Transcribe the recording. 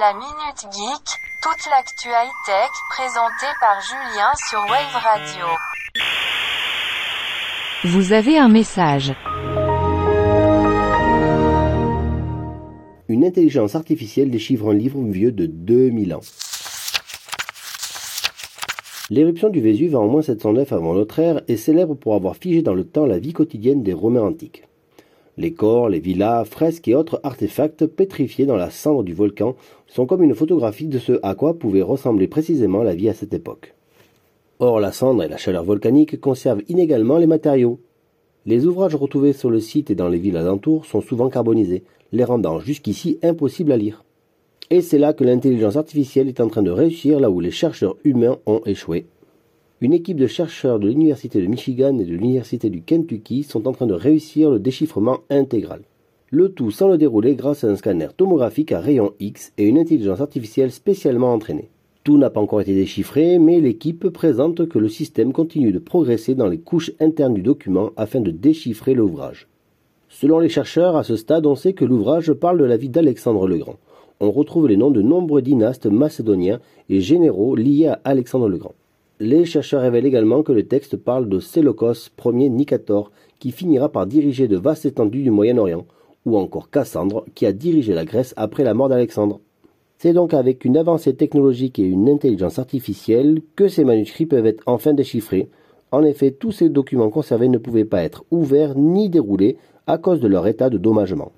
La Minute Geek, toute l'actu high-tech présentée par Julien sur Wave Radio. Vous avez un message. Une intelligence artificielle déchiffre un livre vieux de 2000 ans. L'éruption du Vésuve en moins 709 avant notre ère est célèbre pour avoir figé dans le temps la vie quotidienne des Romains antiques. Les corps, les villas, fresques et autres artefacts pétrifiés dans la cendre du volcan sont comme une photographie de ce à quoi pouvait ressembler précisément la vie à cette époque. Or, la cendre et la chaleur volcanique conservent inégalement les matériaux. Les ouvrages retrouvés sur le site et dans les villes alentours sont souvent carbonisés, les rendant jusqu'ici impossibles à lire. Et c'est là que l'intelligence artificielle est en train de réussir là où les chercheurs humains ont échoué. Une équipe de chercheurs de l'Université de Michigan et de l'Université du Kentucky sont en train de réussir le déchiffrement intégral. Le tout sans le dérouler grâce à un scanner tomographique à rayon X et une intelligence artificielle spécialement entraînée. Tout n'a pas encore été déchiffré, mais l'équipe présente que le système continue de progresser dans les couches internes du document afin de déchiffrer l'ouvrage. Selon les chercheurs, à ce stade, on sait que l'ouvrage parle de la vie d'Alexandre le Grand on retrouve les noms de nombreux dynastes macédoniens et généraux liés à Alexandre le Grand. Les chercheurs révèlent également que le texte parle de Séleucos Ier Nicator, qui finira par diriger de vastes étendues du Moyen-Orient, ou encore Cassandre, qui a dirigé la Grèce après la mort d'Alexandre. C'est donc avec une avancée technologique et une intelligence artificielle que ces manuscrits peuvent être enfin déchiffrés. En effet, tous ces documents conservés ne pouvaient pas être ouverts ni déroulés à cause de leur état de dommagement.